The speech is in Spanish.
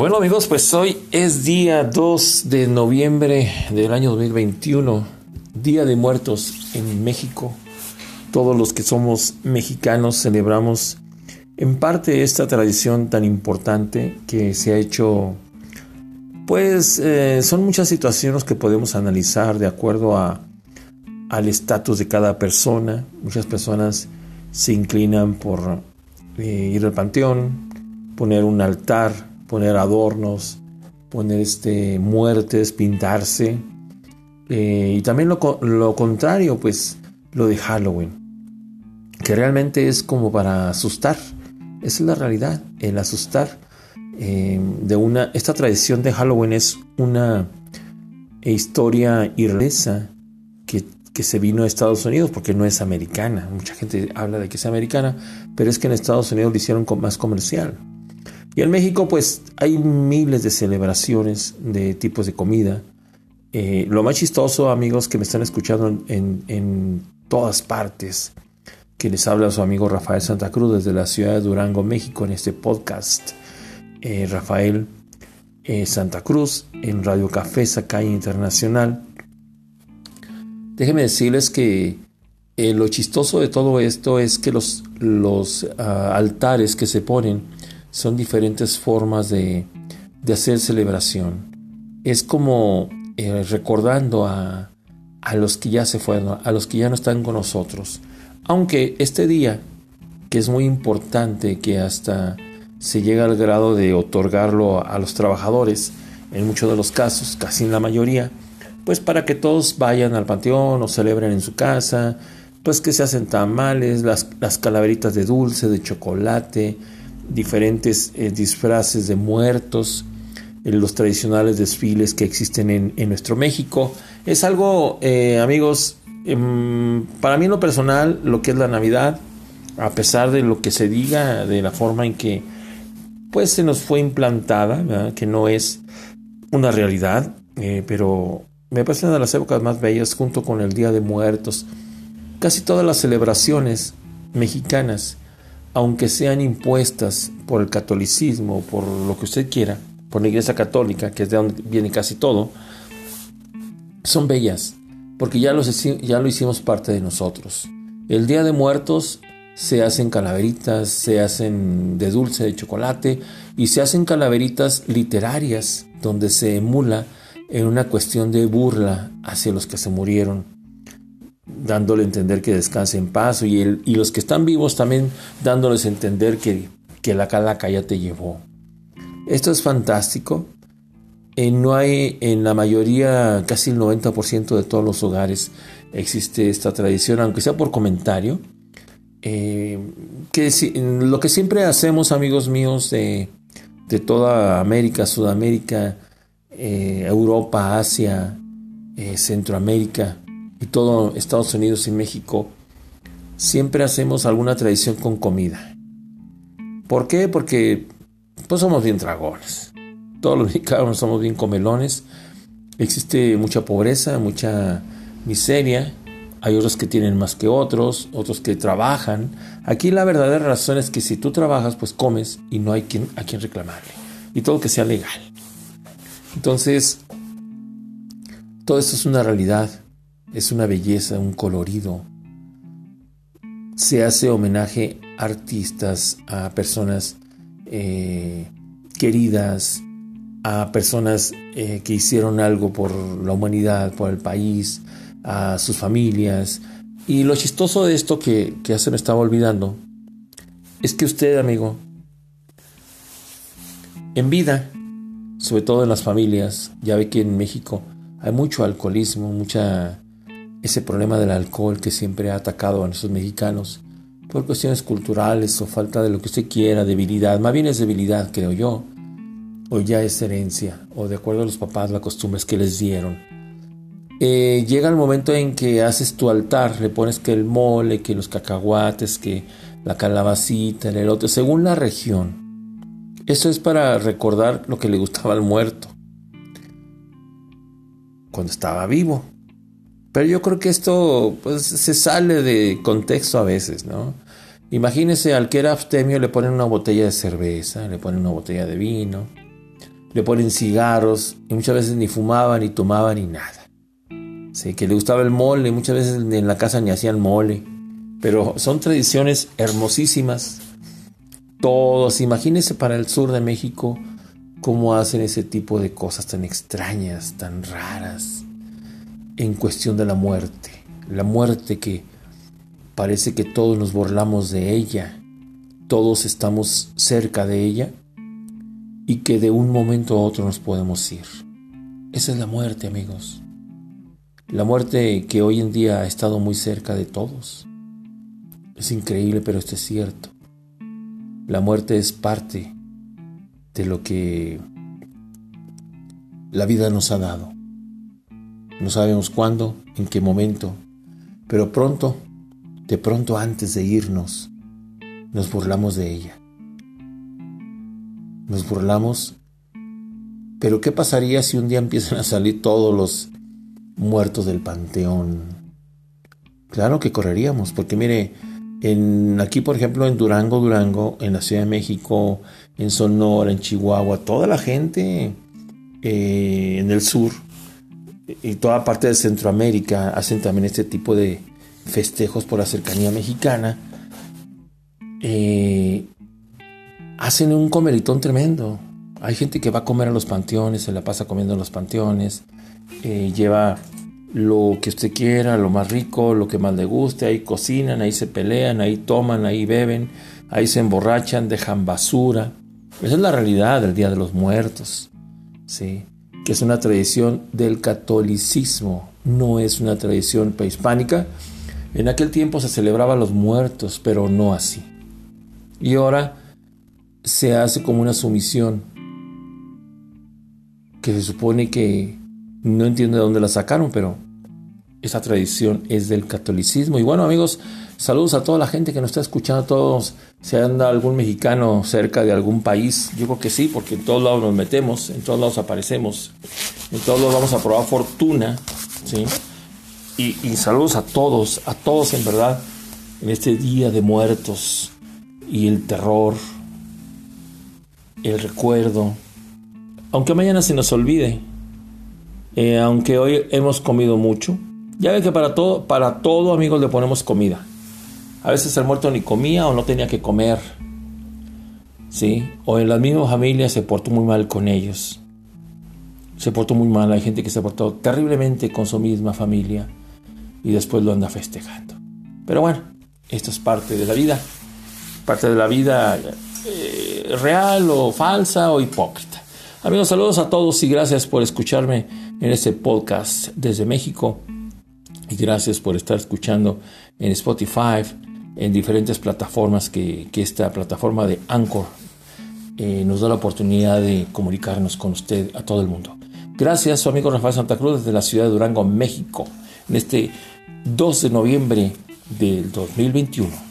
Bueno amigos, pues hoy es día 2 de noviembre del año 2021, Día de Muertos en México. Todos los que somos mexicanos celebramos en parte esta tradición tan importante que se ha hecho, pues eh, son muchas situaciones que podemos analizar de acuerdo a, al estatus de cada persona. Muchas personas se inclinan por eh, ir al panteón, poner un altar, poner adornos, poner este, muertes, pintarse. Eh, y también lo, lo, contrario, pues lo de Halloween, que realmente es como para asustar. Esa es la realidad, el asustar. Eh, de una, esta tradición de Halloween es una historia irlandesa que, que se vino a Estados Unidos porque no es americana. Mucha gente habla de que es americana, pero es que en Estados Unidos lo hicieron más comercial. Y en México pues hay miles de celebraciones de tipos de comida. Eh, lo más chistoso, amigos que me están escuchando en, todas partes, que les habla su amigo Rafael Santa Cruz desde la ciudad de Durango, México, en este podcast. Eh, Rafael eh, Santa Cruz en Radio Café Sacaya Internacional. Déjenme decirles que lo chistoso de todo esto es que los, los ah, altares que se ponen son diferentes formas de, hacer celebración. Es como eh, recordando a, a los que ya se fueron, a los que ya no están con nosotros. Aunque este día, que es muy importante, que hasta se llega al grado de otorgarlo a los trabajadores, en muchos de los casos, casi en la mayoría, pues para que todos vayan al panteón o celebren en su casa, pues que se hacen tamales, las, las calaveritas de dulce, de chocolate, diferentes eh, disfraces de muertos, en los tradicionales desfiles que existen en, nuestro México. Es algo, eh, amigos, em, para mí en lo personal, lo que es la Navidad, a pesar de lo que se diga, de la forma en que pues se nos fue implantada, que no es una realidad, eh, pero me parece una de las épocas más bellas junto con el Día de Muertos. Casi todas las celebraciones mexicanas aunque sean impuestas por el catolicismo, por lo que usted quiera, por la Iglesia Católica, que es de donde viene casi todo, son bellas, porque ya, los, ya lo hicimos parte de nosotros. El Día de Muertos se hacen calaveritas, se hacen de dulce, de chocolate, y se hacen calaveritas literarias, donde se emula en una cuestión de burla hacia los que se murieron dándole a entender que descanse en paz y, el, y los que están vivos también dándoles a entender que, que la calaca ya te llevó. Esto es fantástico. Eh, no hay en la mayoría, casi el 90% de todos los hogares existe esta tradición, aunque sea por comentario. Eh, que lo que siempre hacemos, amigos míos de, de toda América, Sudamérica, eh, Europa, Asia, Centroamérica, y todo Estados Unidos y México, siempre hacemos alguna tradición con comida. ¿Por qué? Porque pues somos bien dragones. Todos los mexicanos somos bien comelones. Existe mucha pobreza, mucha miseria. Hay otros que tienen más que otros, otros que trabajan. Aquí la verdadera razón es que si tú trabajas, pues comes y no hay quien, a quien reclamarle. Y todo que sea legal. Entonces, todo esto es una realidad es una belleza, un colorido. Se hace homenaje a artistas, a personas eh, queridas, a personas eh, que hicieron algo por la humanidad, por el país, a sus familias. Y lo chistoso de esto que, que ya se me estaba olvidando es que usted, amigo, en vida, sobre todo en las familias, ya ve que en México hay mucho alcoholismo, mucha ese problema del alcohol que siempre ha atacado a nuestros mexicanos por cuestiones culturales o falta de lo que usted quiera, debilidad, más bien es debilidad, creo yo, o ya es herencia, o de acuerdo a los papás, las costumbres que les dieron. Eh, llega el momento en que haces tu altar, le pones que el mole, que los cacahuates, que la calabacita, el elote, según la región. Eso es para recordar lo que le gustaba al muerto cuando estaba vivo. Pero yo creo que esto pues, se sale de contexto a veces, ¿no? Imagínese al que era abstemio le ponen una botella de cerveza, le ponen una botella de vino, le ponen cigarros y muchas veces ni fumaban ni tomaban ni nada. Sí, que le gustaba el mole, muchas veces en la casa ni hacían mole. Pero son tradiciones hermosísimas. Todos, imagínense para el sur de México cómo hacen ese tipo de cosas tan extrañas, tan raras, en cuestión de la muerte. La muerte que parece que todos nos burlamos de ella, todos estamos cerca de ella y que de un momento a otro nos podemos ir. Esa es la muerte, amigos. La muerte que hoy en día ha estado muy cerca de todos. Es increíble, pero esto es cierto. La muerte es parte de lo que la vida nos ha dado. No sabemos cuándo, en qué momento, pero pronto, de pronto antes de irnos, nos burlamos de ella. Nos burlamos, pero ¿qué pasaría si un día empiezan a salir todos los muertos del panteón. Claro que correríamos, porque mire, en, aquí por ejemplo en Durango, Durango, en la Ciudad de México, en Sonora, en Chihuahua, toda la gente eh, en el sur y toda parte de Centroamérica hacen también este tipo de festejos por la cercanía mexicana. Eh, hacen un comeritón tremendo. Hay gente que va a comer a los panteones, se la pasa comiendo en los panteones, eh, lleva lo que usted quiera, lo más rico, lo que más le guste, ahí cocinan, ahí se pelean, ahí toman, ahí beben, ahí se emborrachan, dejan basura. Esa es la realidad del Día de los Muertos, ¿sí? Que es una tradición del catolicismo, no es una tradición prehispánica. En aquel tiempo se celebraba los muertos, pero no así. Y ahora se hace como una sumisión que se supone que no entiendo de dónde la sacaron, pero esa tradición es del catolicismo. Y bueno, amigos, saludos a toda la gente que nos está escuchando, a todos. Si anda algún mexicano cerca de algún país, yo creo que sí, porque en todos lados nos metemos, en todos lados aparecemos, en todos lados vamos a probar fortuna, ¿sí? Y, y saludos a todos, a todos en verdad, en este día de muertos y el terror, el recuerdo. Aunque mañana se nos olvide, eh, aunque hoy hemos comido mucho. Ya ve que para todo, para todo, amigos, le ponemos comida. A veces el muerto ni comía o no tenía que comer. ¿Sí? O en las mismas familias se portó muy mal con ellos. Se portó muy mal. Hay gente que se portó terriblemente con su misma familia y después lo anda festejando. Pero bueno, esto es parte de la vida. Parte de la vida eh, real o falsa o hipócrita. Amigos, saludos a todos y gracias por escucharme en este podcast desde México. Y gracias por estar escuchando en Spotify, en diferentes plataformas que, esta plataforma de Anchor eh, nos da la oportunidad de comunicarnos con usted a todo el mundo. Gracias, su amigo Rafael Santa Cruz desde la ciudad de Durango, México, en este 2 de noviembre del 2021.